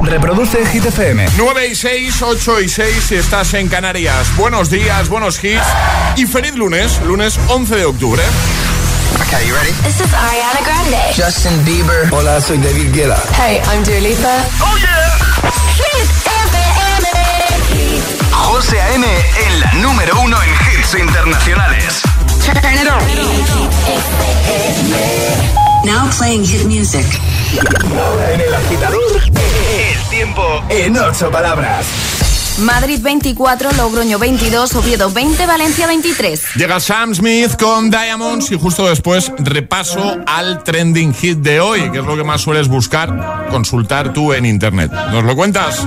Reproduce Hit FM. 9 y 6, 8 y 6 si estás en Canarias. Buenos días, buenos hits. Y feliz lunes, lunes 11 de octubre. Okay, you ready? This is Ariana Grande. Justin Bieber. Hola, soy David Guetta. Hey, I'm Dua Lipa. ¡Oh, yeah! Hit FM. José A.M. en la número uno en hits internacionales. Turn it on. Now playing hit music. Ahora en el agitador, el tiempo en ocho palabras. Madrid 24, Logroño 22, Oviedo 20, Valencia 23. Llega Sam Smith con Diamonds y justo después repaso al trending hit de hoy, que es lo que más sueles buscar, consultar tú en internet. ¿Nos lo cuentas?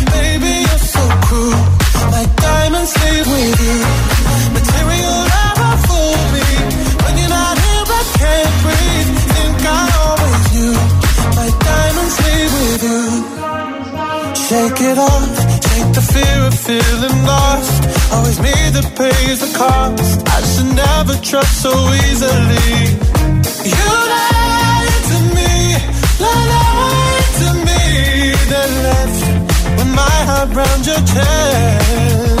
Shake it off. Take the fear of feeling lost. Always me that pays the cost. I should never trust so easily. You lied to me. Lied to me. Then left with my heart round your chest.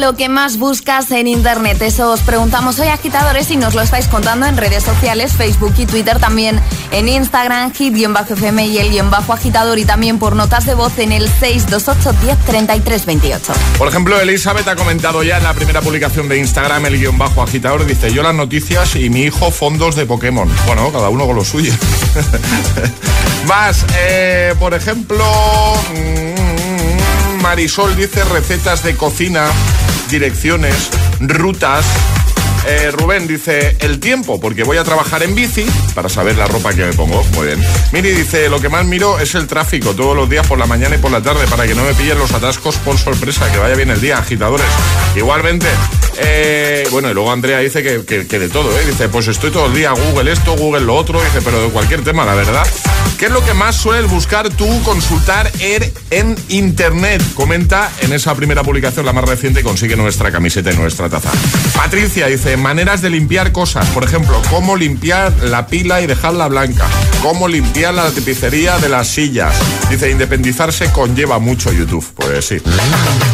Lo que más buscas en internet? Eso os preguntamos hoy, agitadores, y nos lo estáis contando en redes sociales, Facebook y Twitter, también en Instagram, hit-fm y el guion bajo agitador, y también por notas de voz en el 628 10 33 28. Por ejemplo, Elizabeth ha comentado ya en la primera publicación de Instagram, el guion bajo agitador, dice, yo las noticias y mi hijo fondos de Pokémon. Bueno, cada uno con lo suyo. Más, eh, por ejemplo, mm, Marisol dice recetas de cocina, direcciones, rutas. Eh, Rubén dice, el tiempo, porque voy a trabajar en bici para saber la ropa que me pongo. Muy bien. Miri dice, lo que más miro es el tráfico todos los días por la mañana y por la tarde para que no me pillen los atascos por sorpresa. Que vaya bien el día, agitadores. Igualmente, eh, bueno, y luego Andrea dice que, de todo, ¿eh? Dice, pues estoy todo el día Google esto, Google lo otro. Dice, pero de cualquier tema, la verdad. ¿Qué es lo que más sueles buscar tú consultar en Internet? Comenta en esa primera publicación, la más reciente, consigue nuestra camiseta y nuestra taza. Patricia dice, maneras de limpiar cosas. Por ejemplo, cómo limpiar la pila y dejarla blanca. Cómo limpiar la tapicería de las sillas. Dice, independizarse conlleva mucho YouTube. Pues sí,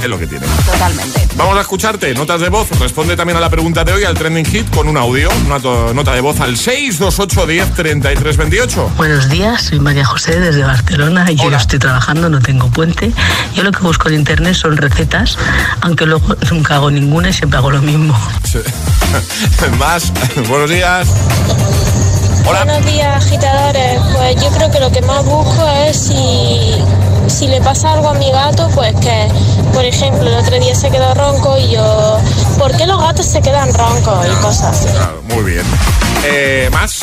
es lo que tiene. Totalmente. Vamos a escucharte. Notas de voz. Responde también a la pregunta de hoy, al trending hit, con un audio. Una nota de voz al 628 10 33 28. Buenos días, soy María José desde Barcelona y yo estoy trabajando, no tengo puente. Yo lo que busco en internet son recetas, aunque luego nunca hago ninguna y siempre hago lo mismo. Más, buenos días. Hola. Buenos días, agitadores. Pues yo creo que lo que más busco es si, si le pasa algo a mi gato, pues que, por ejemplo, el otro día se quedó ronco y yo, ¿por qué los gatos se quedan roncos y cosas muy bien. Eh, ¿Más?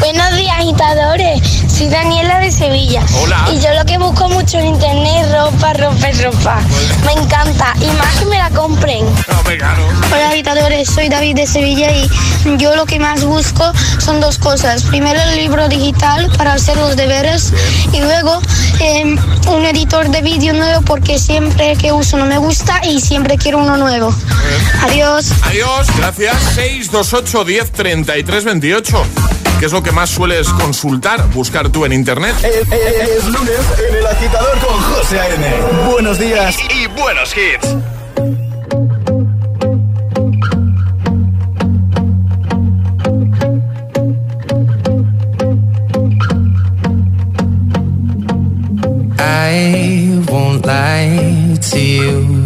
Buenos días, agitadores. Soy Daniela de Sevilla. Hola. Y yo lo que busco mucho en internet es ropa, ropa, ropa. Me encanta. Y más que me la compren. Hola, agitadores. Soy David de Sevilla y yo lo que más busco son dos cosas. Primero, el libro digital para hacer los deberes. Y luego, em, un editor de vídeo nuevo porque siempre que uso no me gusta y siempre quiero uno nuevo. Adiós. Adiós. Gracias. 628 10 33 28. ¿Qué es lo que más sueles consultar, buscar tú en internet? Es, lunes en el agitador con José A.N. Buenos días y, buenos hits. I won't lie to you.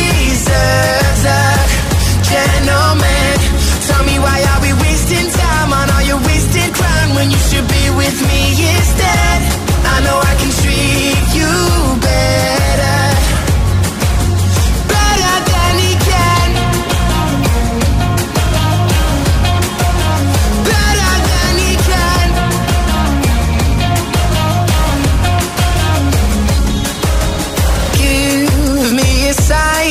gentleman. Tell me why are we wasting time on all your wasted crown when you should be with me instead? I know I can treat you better. Better than he can. Better than he can. Give me a sign,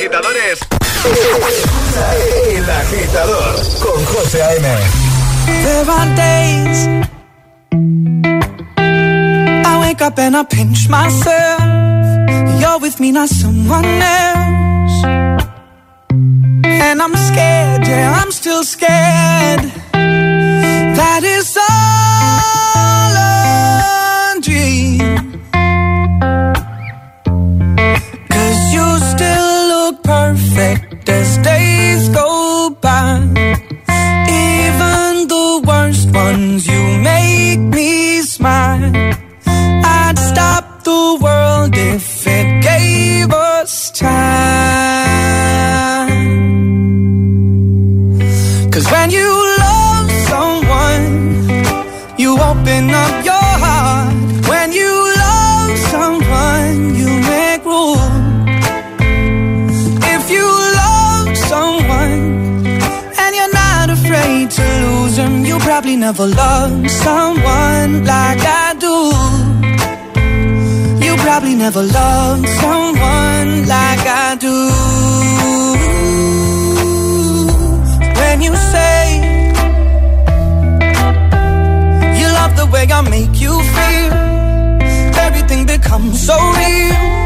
Agitadores. El agitador con José A.M. There are days I wake up and I pinch myself. You're with me, not someone else. And I'm scared, yeah, I'm still scared. That is all days go by. Even the worst ones, you make me smile. I'd stop the world if it gave us time. Probably never loved someone like I do. You probably never loved someone like I do. When you say you love the way I make you feel, everything becomes so real.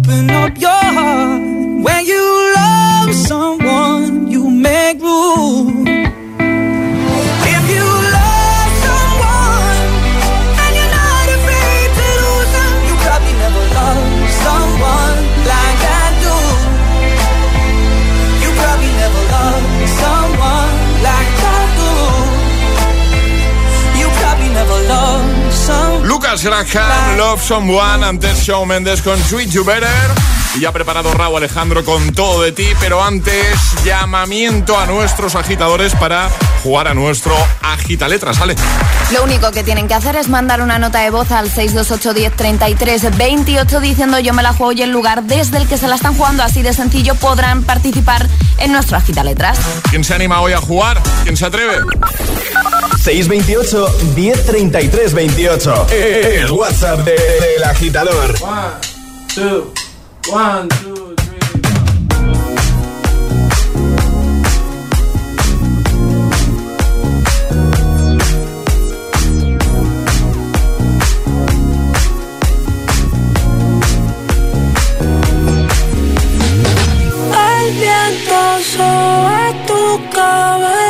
Open up your heart. Lucas Graham, Love Someone, antes Shawn Mendes con Sweet You Better. Y ya preparado Raúl Alejandro con todo de ti, pero antes llamamiento a nuestros agitadores para jugar a nuestro agita letras, ¿sale? Lo único que tienen que hacer es mandar una nota de voz al 628 10 33 28 diciendo yo me la juego y el lugar desde el que se la están jugando. Así de sencillo podrán participar en nuestro agita letras. ¿Quién se anima hoy a jugar? ¿Quién se atreve? 628 1033 28. El WhatsApp de- del agitador. One, two, one, two. El viento tu cabello.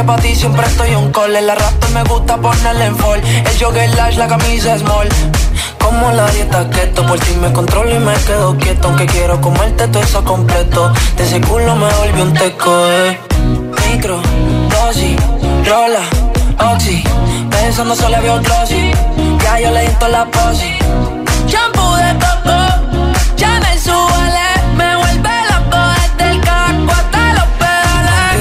Que para ti siempre estoy un call. La rap me gusta ponerle en fall. El jogger lash, la camisa small. Como la dieta keto, por ti me controlo y me quedo quieto. Aunque quiero comerte todo eso completo. De ese culo me volvió un teco, eh. Micro, dosis, rola, oxi. Pensando solo había un glossy. Ya yo le di la posi. Shampoo de coco,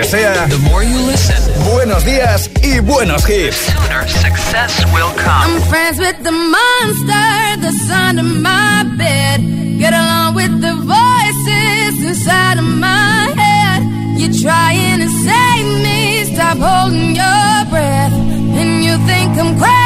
agitador te desea buenos días y buenos hits. I'm friends with the monster that's under my bed. Get along with the voices inside of my head. You're trying to save me, stop holding your breath. And you think I'm crazy,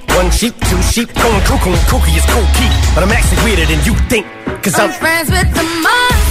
One sheep, two sheep, going cuckoo kooky is cool key. But I'm actually weirder than you think. Cause I'm, I'm friends with the monster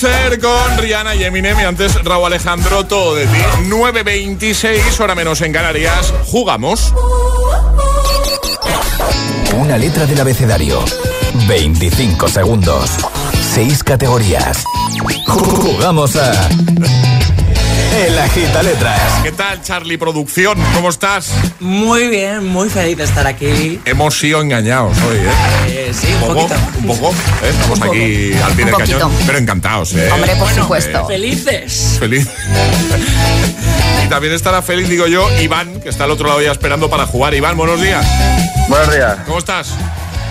Monster con Rihanna y Eminem y antes Raúl Alejandro, todo de ti. 9.26, hora menos en Canarias. Jugamos. Una letra del abecedario. 25 segundos. 6 categorías. Jugamos a. El Agita Letras. ¿Qué tal, Charlie Producción? ¿Cómo estás? Muy bien, muy feliz de estar aquí. Hemos sido engañados hoy, ¿eh? eh sí, un, poco. Un poco. ¿eh? Estamos aquí al pie del cañón. Pero encantados, ¿eh? Hombre, por supuesto. Felices. Feliz. y también estará feliz, digo yo, Iván, que está al otro lado ya esperando para jugar. Iván, buenos días. Buenos días. ¿Cómo estás?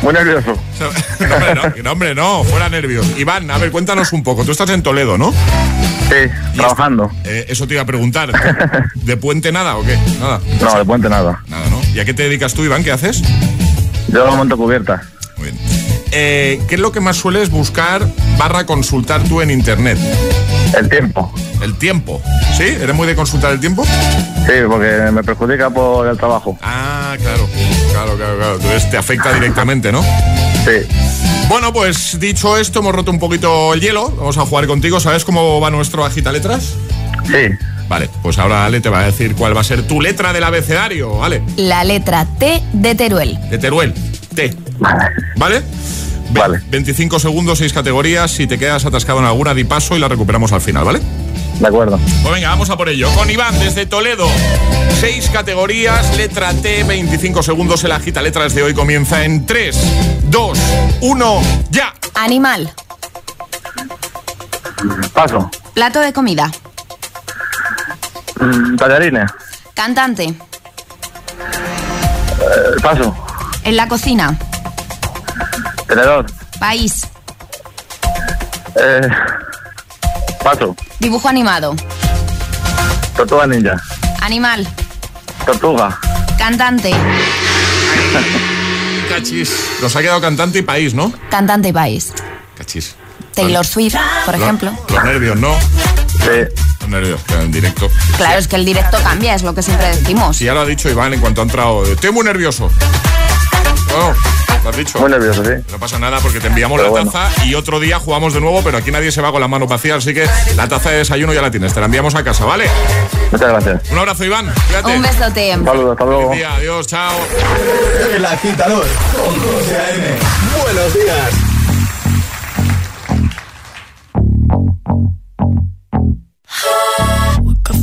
Muy nervioso. no, hombre, no, fuera nervios. Iván, a ver, cuéntanos un poco. Tú estás en Toledo, ¿no? Sí, trabajando. Eh, eso te iba a preguntar. ¿De puente nada o qué? Nada. No, de puente nada. Nada, ¿no? ¿Y a qué te dedicas tú, Iván? ¿Qué haces? Yo monto cubierta. Muy bien. Eh, ¿Qué es lo que más sueles buscar barra consultar tú en internet? El tiempo. ¿El tiempo? ¿Sí? ¿Eres muy de consultar el tiempo? Sí, porque me perjudica por el trabajo. Ah, claro. Claro, claro, claro. Entonces te afecta directamente, ¿no? Sí. Bueno, pues dicho esto, hemos roto un poquito el hielo. Vamos a jugar contigo. ¿Sabes cómo va nuestro agita letras? Sí. Vale, pues ahora Ale te va a decir cuál va a ser tu letra del abecedario, ¿vale? La letra T de Teruel. De Teruel. T. ¿Vale? Vale. 25 segundos, 6 categorías. Si te quedas atascado en alguna, di paso y la recuperamos al final, ¿vale? De acuerdo. Pues venga, vamos a por ello. Con Iván desde Toledo. Seis categorías, letra T, 25 segundos. El agita letras de hoy comienza en 3, 2, 1, ya. Animal. Paso. Plato de comida. Mm, tallarines. Cantante. Eh, paso. En la cocina. Tenedor. País. Eh, paso. Dibujo animado. Tortuga ninja. Animal. Tortuga. Cantante. Cachis. Nos ha quedado cantante y país, ¿no? Cantante y país. Cachis. Taylor Swift, por ejemplo. Los nervios, ¿no? Sí. Los nervios, en directo. Claro, es que el directo cambia, es lo que siempre decimos. Sí, ya lo ha dicho Iván en cuanto ha entrado. Estoy muy nervioso. Oh, lo has dicho. Muy nervioso, sí. No pasa nada porque te enviamos Pero la bueno. taza y otro día jugamos de nuevo, pero aquí nadie se va con la mano vacía, así que la taza de desayuno ya la tienes. Te la enviamos a casa, ¿vale? Muchas gracias. Un abrazo, Iván. Cuídate. Un besote. Saludos, hasta luego. Día, adiós, chao. El agitador con José A.M. Buenos días.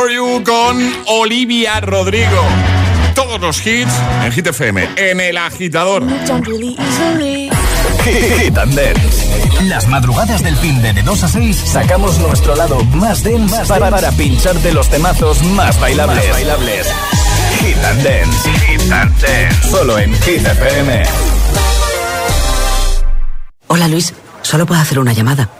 for You con Olivia Rodrigo. Todos los hits en Hit FM, en el agitador. Hit and Dance. Las madrugadas del fin de, de 2 a 6 sacamos nuestro lado más dense para, para pincharte los temazos más bailables. Más bailables. Hit and Dance. Hit and Dance. Solo en Hit FM. Hola Luis, solo puedo hacer una llamada.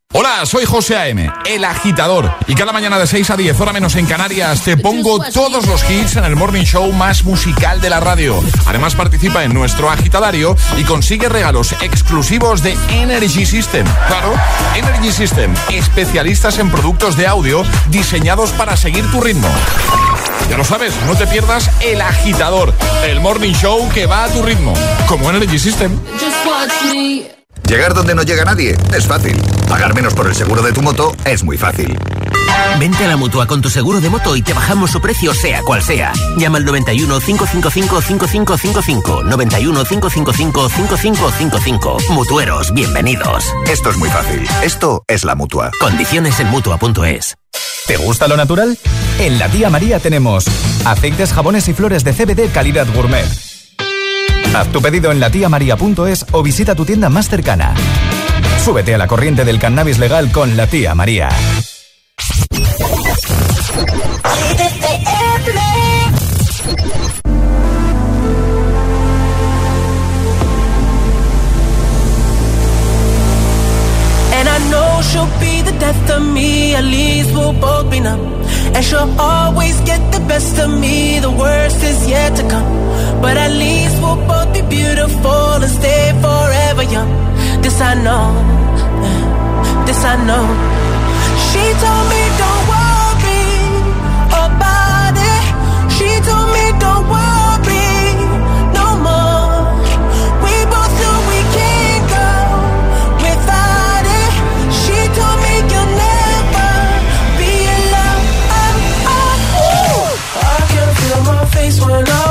Hola, soy José A.M., el agitador. Y cada mañana de 6 a 10, hora menos en Canarias, te pongo todos los hits en el morning show más musical de la radio. Además, participa en nuestro agitadario y consigue regalos exclusivos de Energy System. Claro, Energy System, especialistas en productos de audio diseñados para seguir tu ritmo. Ya lo sabes, no te pierdas el agitador, el morning show que va a tu ritmo, como Energy System. Llegar donde no llega nadie es fácil. Pagar menos por el seguro de tu moto es muy fácil. Vente a la mutua con tu seguro de moto y te bajamos su precio, sea cual sea. Llama al 91 555 5555. 91 555 5555. Mutueros, bienvenidos. Esto es muy fácil. Esto es la mutua. Condiciones en mutua.es. ¿Te gusta lo natural? En la tía María tenemos aceites, jabones y flores de CBD calidad gourmet. Haz tu pedido en latiamaria.es o visita tu tienda más cercana. Súbete a la corriente del cannabis legal con la tía María. She'll be the death of me, at least we'll both be numb. And she'll always get the best of me, the worst is yet to come. But at least we'll both be beautiful and stay forever young. This I know, this I know. She told me don't worry about it. She told me don't worry no more. We both know we can't go without it. She told me you'll never be alone. Uh, uh, I can feel my face when I'm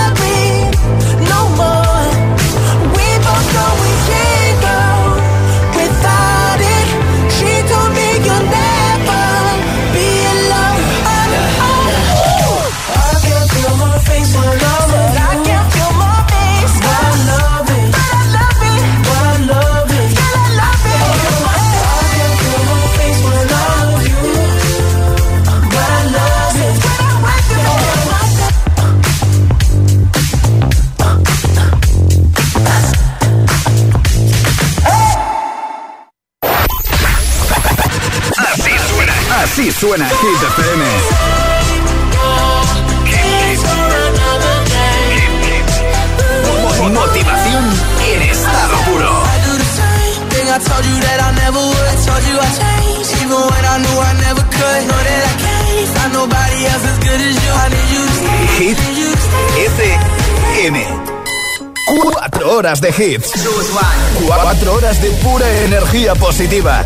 as you. I need you to stay. Hit FM. Cuatro horas de hits. Cuatro horas de pura energía positiva.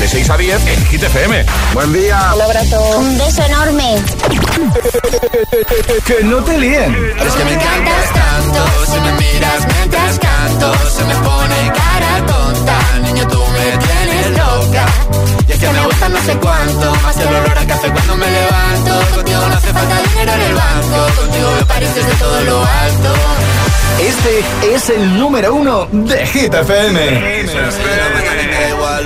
de 6 a 10 en Hit FM. Buen día. Un abrazo. Un beso enorme. que no te líen. Es que me encantas tanto, si me miras mientras canto, se me pone cara tonta. Niño, tú me tienes loca. Y es que me gusta no sé cuánto, más el olor a café cuando me levanto. Contigo no hace falta dinero en el banco, contigo me pareces de todo lo alto. Este es el número uno de Hit FM.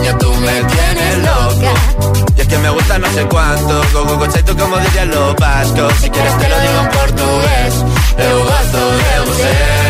niña tú me tienes loca. Y es que me gusta no sé cuánto, go go tú como dirían los vascos, si quieres te lo digo en portugués, eu gosto de.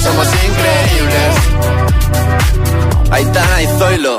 somos increíbles. Aitana y Zoilo.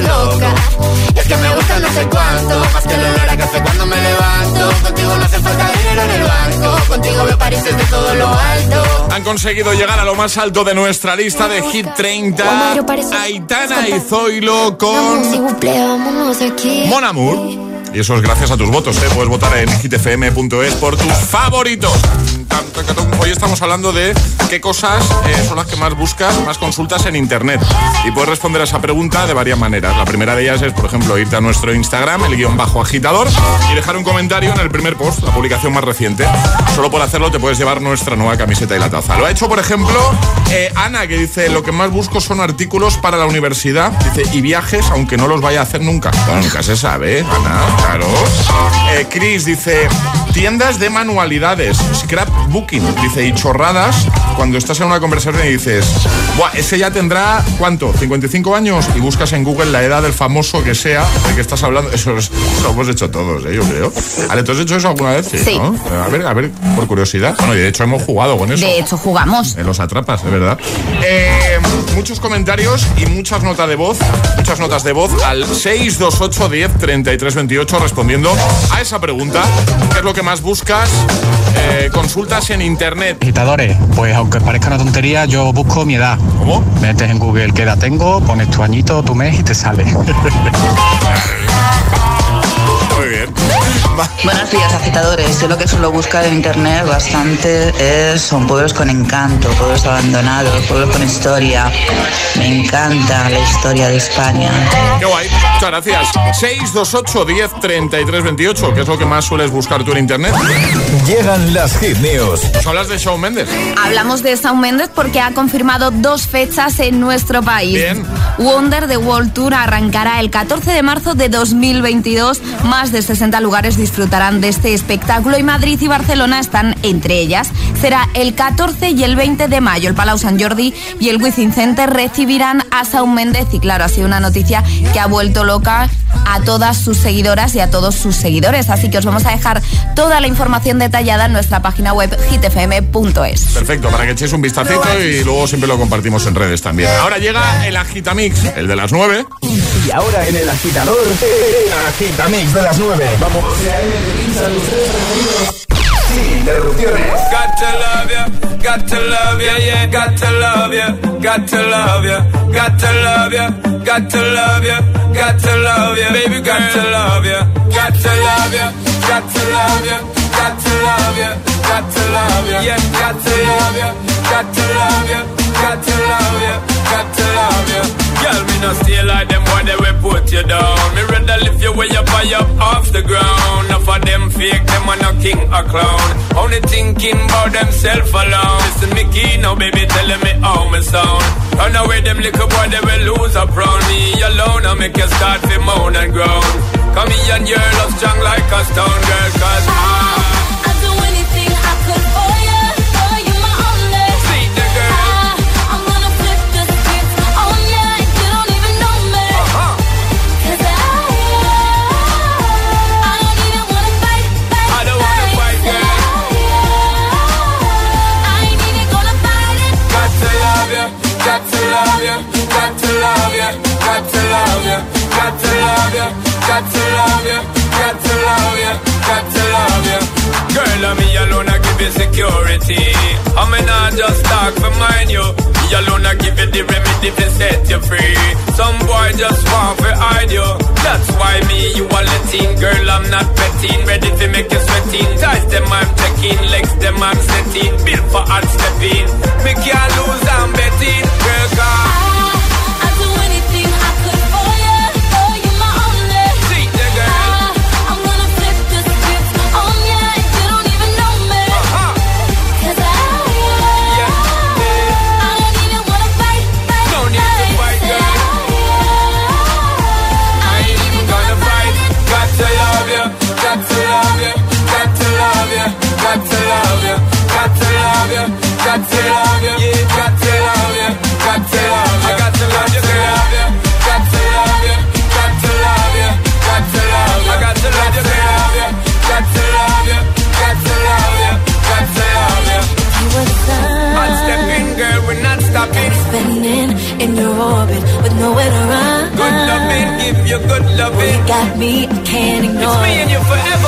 loca. Y es que me gusta no sé cuánto, más que el olor a café cuando me levanto. Contigo no hace falta dinero en el banco, contigo veo París desde todo lo alto. Han conseguido llegar a lo más alto de nuestra lista de Hit 30. Aitana y Zoilo con. Mon Amour. Y eso es gracias a tus votos, ¿eh? Puedes votar en hitfm.es por tus favoritos. Hoy estamos hablando de qué cosas eh, son las que más buscas, más consultas en Internet. Y puedes responder a esa pregunta de varias maneras. La primera de ellas es, por ejemplo, irte a nuestro Instagram, el guion bajo agitador, y dejar un comentario en el primer post, la publicación más reciente. Solo por hacerlo te puedes llevar nuestra nueva camiseta y la taza. Lo ha hecho, por ejemplo, eh, Ana, que dice, lo que más busco son artículos para la universidad, dice, y viajes, aunque no los vaya a hacer nunca. Nunca se sabe, ¿eh, Ana, claro. Eh, Chris dice, tiendas de manualidades, scrapbooking, dice, y chorradas, cuando estás en una conversación y dices, Buah, ese ya tendrá, ¿cuánto? ¿55 años? Y buscas en Google la edad del famoso que sea del que estás hablando. Eso, es- eso lo hemos hecho todos, ¿eh? yo creo. Ale, ¿tú has hecho eso alguna vez? Sí. ¿no? A ver, a ver, por curiosidad. Bueno, y de hecho hemos jugado con eso. De hecho, jugamos. En los atrapas, de verdad. Eh, muchos comentarios y muchas notas de voz, muchas notas de voz al 628 10 33 28 respondiendo a esa pregunta. ¿Qué es lo que más buscas? Eh, en internet. Agitadores, pues aunque parezca una tontería, yo busco mi edad. ¿Cómo? Metes en Google qué edad tengo, pones tu añito, tu mes y te sale. Muy bien. Buenos días, agitadores. Yo lo que suelo buscar en internet bastante es, son pueblos con encanto, pueblos abandonados, pueblos con historia. Me encanta la historia de España. Qué guay. Muchas gracias. 628 10 33 28, ¿qué es lo que más sueles buscar tú en internet? Llegan las Hit News. ¿Nos hablas de Shawn Mendes? Hablamos de Shawn Mendes porque ha confirmado dos fechas en nuestro país. Bien. Wonder the World Tour arrancará el 14 de marzo de 2022. Más de 60 lugares disfrutarán de este espectáculo y Madrid y Barcelona están entre ellas. Será el 14 y el 20 de mayo. El Palau San Jordi y el Wizzing Center recibirán a Shawn Mendes y claro, ha sido una noticia que ha vuelto loca a todas sus seguidoras y a todos sus seguidores. Así que os vamos a dejar toda la información detallada en nuestra página web hitfm.es. Perfecto, para que echéis un vistacito y luego siempre lo compartimos en redes también. Ahora llega el Agitamix, el de las 9. Y ahora en el agitador, el agitamix de las 9. Vamos. Sin interrupciones. Got to love ya, got to love ya, yeah, got to love ya, got to love ya, got to love ya, got to love ya, got to love ya, baby, got to love ya, got to love ya, got to love ya, got to love ya, got to love ya, yeah, got to love ya, got to love ya, got to love ya, got to love ya. Girl, me no stay like them when they will put you down. Me rather lift you up no or clown. Only thinking about themself alone. Listen, Mickey, key now, baby, telling me how me sound. Run away, them little boy, they will lose up round me alone. I make you start to moan and groan. Come here and your love strong like a stone girl, cause I. got to love you, got to love you, got to love you. Girl, I'm me alone, I give you security. I'm not just talk for mine, you. Me alone, I give you the remedy to set you free. Some boy just want to hide you. That's why me, you. Girl, I'm not. Ready to make you them, I'm. Legs them, I'm. Built for hard stepping. Me can't lose, I'm betting. Girl, cause. me, I can't ignore. It's me and you forever.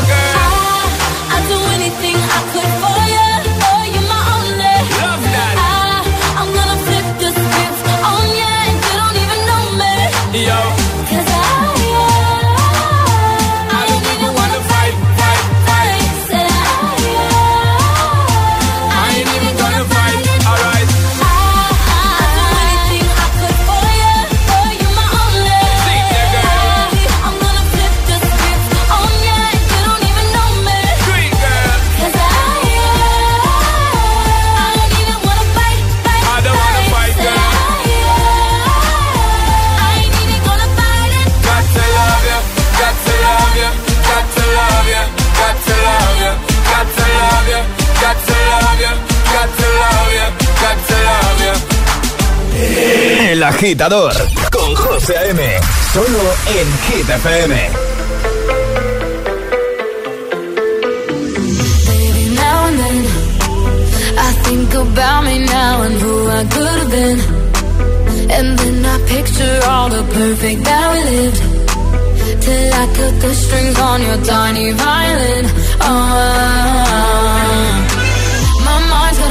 agitador con José A.M. Solo en Hit FM. Now and then, I think about me now and who I could have been. And then I picture all the perfect that we lived. Till I cut the strings on your tiny violin. Oh.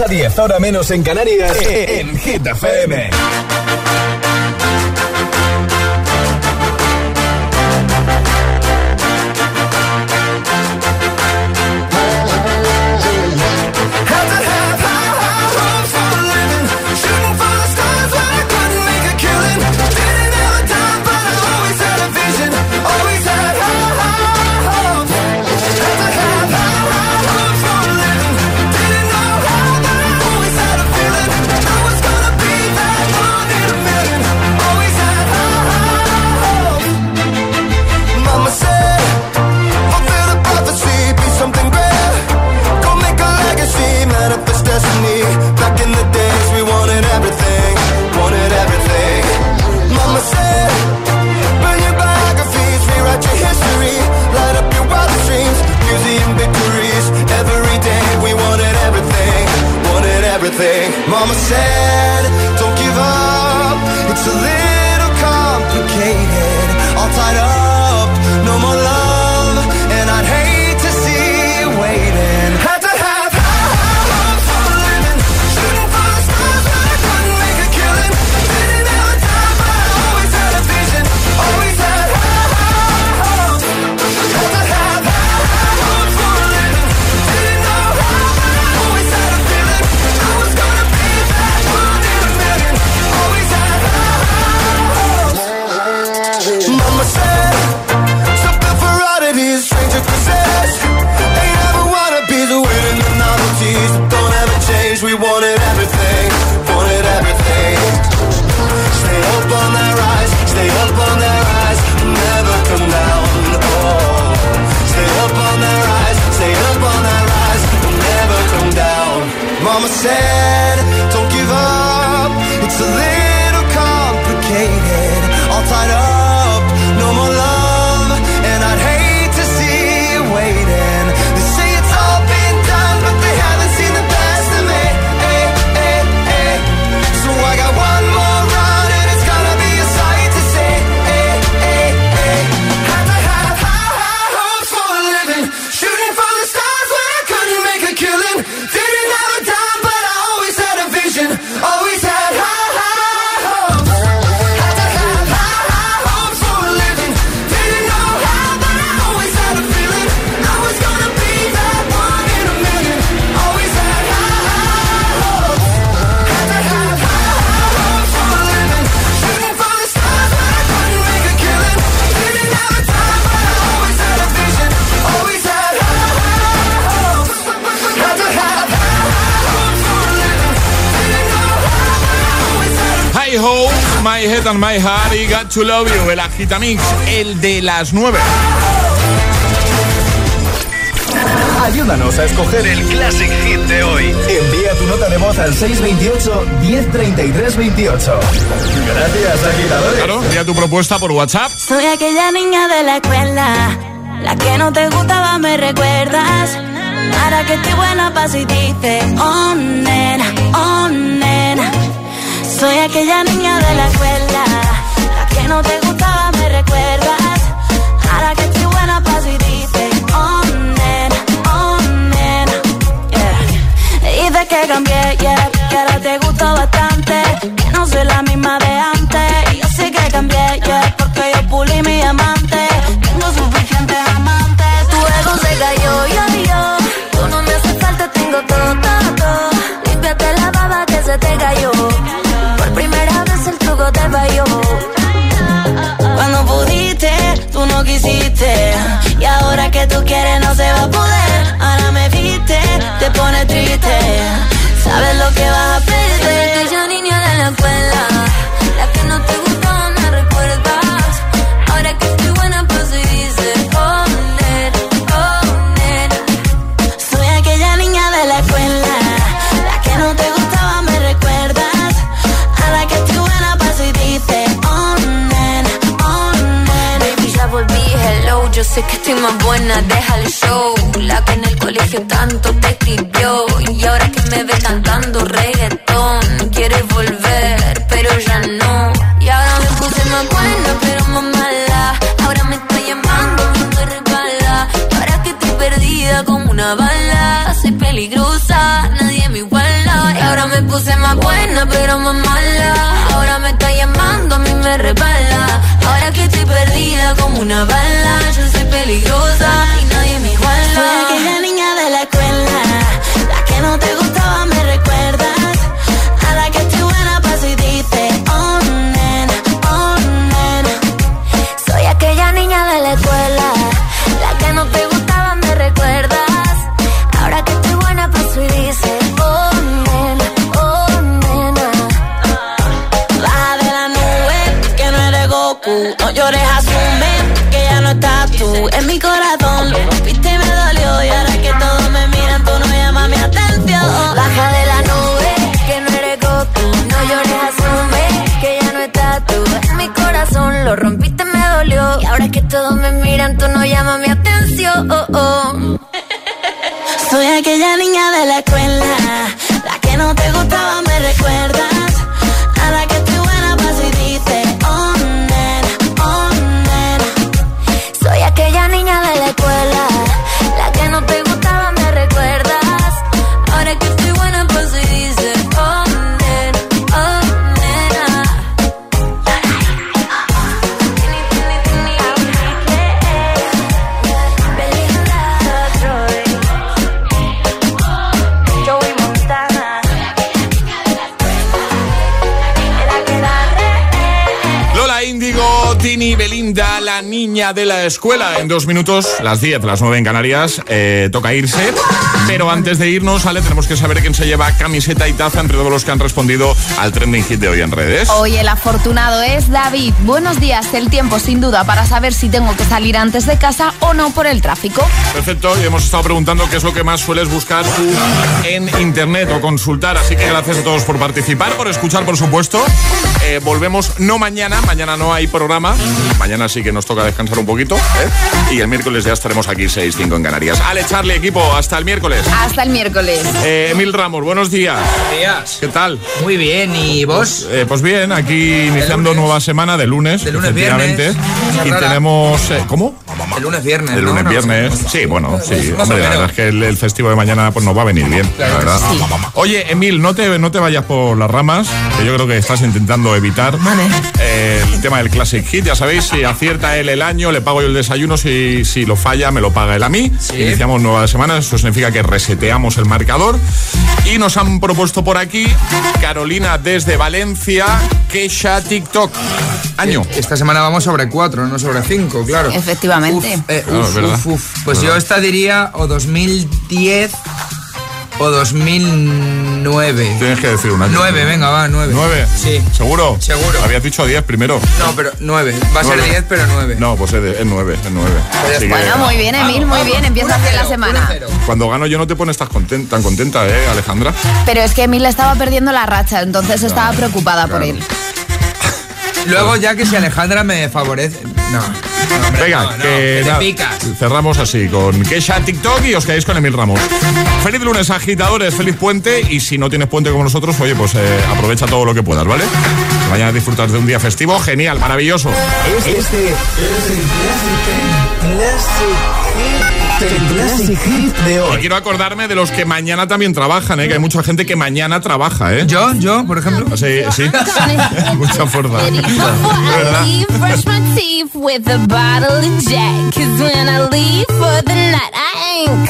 a 10, ahora menos en Canarias, en Hit FM. My Head and My Heart y Got to Love You, el Agitamix, el de las 9. Ayúdanos a escoger el Classic Hit de hoy. Envía tu nota de voz al 628 1033 28. Gracias, agitadores. Claro, envía tu propuesta por WhatsApp. Soy aquella niña de la escuela, la que no te gustaba, me recuerdas. Ahora que estoy buena pa' si dices, oh nena, oh nena. Soy aquella niña de la escuela, la que no te gustaba, me recuerdas. Ahora que estoy buena pa' si dices, oh nena, oh nena. Yeah. Dices que cambié, yeah, que ahora te gusto bastante. Que no soy la misma de antes. Y yo sé que cambié, yeah, porque yo pulí mi amante. Tengo suficientes amantes. Tu ego se cayó, yo, yo. Tú no me hace falta, tengo todo, todo, todo. La baba que se te cayó. Y ahora que tú quieres no se va a poder. Que estoy más buena, deja el show. La que en el colegio tanto te escribió. Y ahora que me ve cantando reggaetón, quieres volver, pero ya no. Y ahora me puse más buena, pero más mala. Ahora me está llamando, me regala. Ahora que estoy perdida como una bala. Soy peligrosa, nadie me iguala. Y ahora me puse más buena, pero más mala. Ahora me está llamando, a mí me resbala. Que estoy perdida como una bala. Yo soy peligrosa y nadie me iguala. Soy aquella niña de la escuela, la que no te gustaba, me recuerdas. Ahora que estoy buena, paso y dice, oh nena, oh nena. Soy aquella niña de la escuela, la que no te rompiste y me dolió. Y ahora que todos me miran, tú no llamas mi atención. Baja de la nube, que no eres Goku. No llores, asume que ya no estás tú. En mi corazón lo rompiste, me dolió. Y ahora que todos me miran, tú no llamas mi atención. Soy aquella niña de la escuela, la escuela. En dos minutos, las 10, las 9 en Canarias, eh, toca irse. Pero antes de irnos, Ale, tenemos que saber quién se lleva camiseta y taza entre todos los que han respondido al trending hit de hoy en redes. Hoy el afortunado es David. Buenos días, el tiempo sin duda para saber si tengo que salir antes de casa o no por el tráfico. Perfecto, y hemos estado preguntando qué es lo que más sueles buscar tú en internet o consultar. Así que gracias a todos por participar, por escuchar, por supuesto. Eh, volvemos no mañana, mañana no hay programa. Mañana sí que nos toca descansar un poquito. ¿Eh? Y el miércoles ya estaremos aquí 6-5 en Canarias. Ale, Charlie, equipo, hasta el miércoles. Hasta el miércoles. Eh, Emil Ramos, buenos días. Buenos días. ¿Qué tal? Muy bien, ¿y vos? Eh, pues bien, aquí iniciando nueva semana de lunes. De lunes, efectivamente. viernes. Y tenemos. eh, ¿Cómo? El lunes, viernes. El ¿no? lunes, No, viernes. Sí, bueno, sí. Hombre, la verdad es que el, el festivo de mañana pues nos va a venir bien, la verdad. Oye, Emil, no te, no te vayas por las ramas, que yo creo que estás intentando evitar eh, el tema del Classic Hit. Ya sabéis, si acierta él el año, le pago el desayuno. Si, si lo falla, me lo paga él a mí. Iniciamos nueva semana, eso significa que reseteamos el marcador. Y nos han propuesto por aquí, Carolina desde Valencia, Kesha TikTok. Año. Esta semana vamos sobre 4, no sobre 5, claro. Efectivamente. Uf, eh, uf, uf, uf. Pues Verdad. yo esta diría o 2010 o 2009. Tienes que decir un año. 9, venga, va, 9. ¿Nueve? Sí. ¿Seguro? Seguro. Habías dicho 10 primero. No, pero 9. Va a ser Nueve. 10, pero 9. No, pues es, de- es 9, es 9. Así que Bueno, muy bien, Emil, muy bien. Empieza bien la semana. cuando gano yo no te pones tan contenta, tan contenta, ¿eh, Alejandra? Pero es que Emil estaba perdiendo la racha, entonces estaba preocupada por él. Luego ya que si Alejandra me favorece... No. Venga, no, no, que cerramos así con Kesha TikTok y os quedáis con Emil Ramos. Feliz lunes, agitadores, feliz puente y si no tienes puente como nosotros, oye, pues eh, aprovecha todo lo que puedas, ¿vale? Que vayan a disfrutar de un día festivo, genial, maravilloso. Este es el Classic Hit de Y hoy. quiero acordarme de los que mañana también trabajan, ¿eh? que hay mucha gente que mañana trabaja, ¿eh? Yo, yo, por ejemplo. Sí, sí. Mucha fuerza.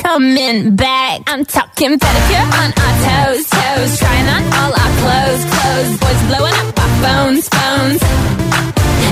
Coming back. I'm talking pedicure on our toes, toes. Trying on all our clothes, clothes. Boys blowing up our phones, phones.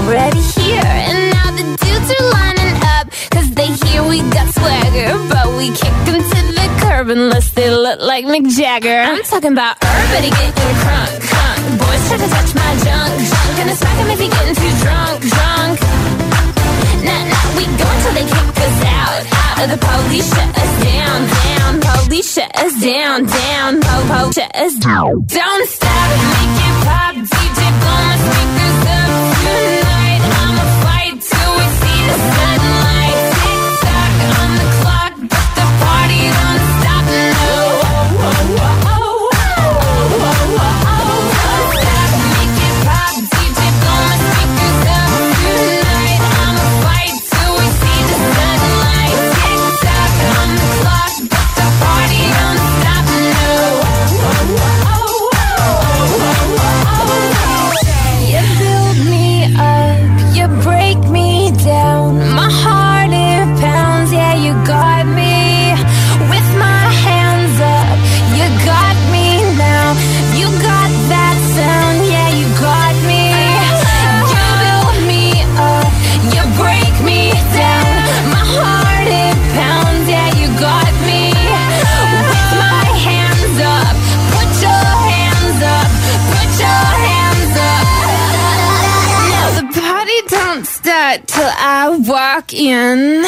already here. And now the dudes are lining up, cause they hear we got swagger. But we kick them to the curb unless they look like Mick Jagger. I'm talking about everybody getting crunk, crunk. Boys try to touch my junk, junk. Gonna smack him if he getting too drunk, drunk. Nah, nah, we go until they kick us out, out. The police shut us down, down. Police shut us down, down. Po, po, shut us down. Don't stop, stuck in.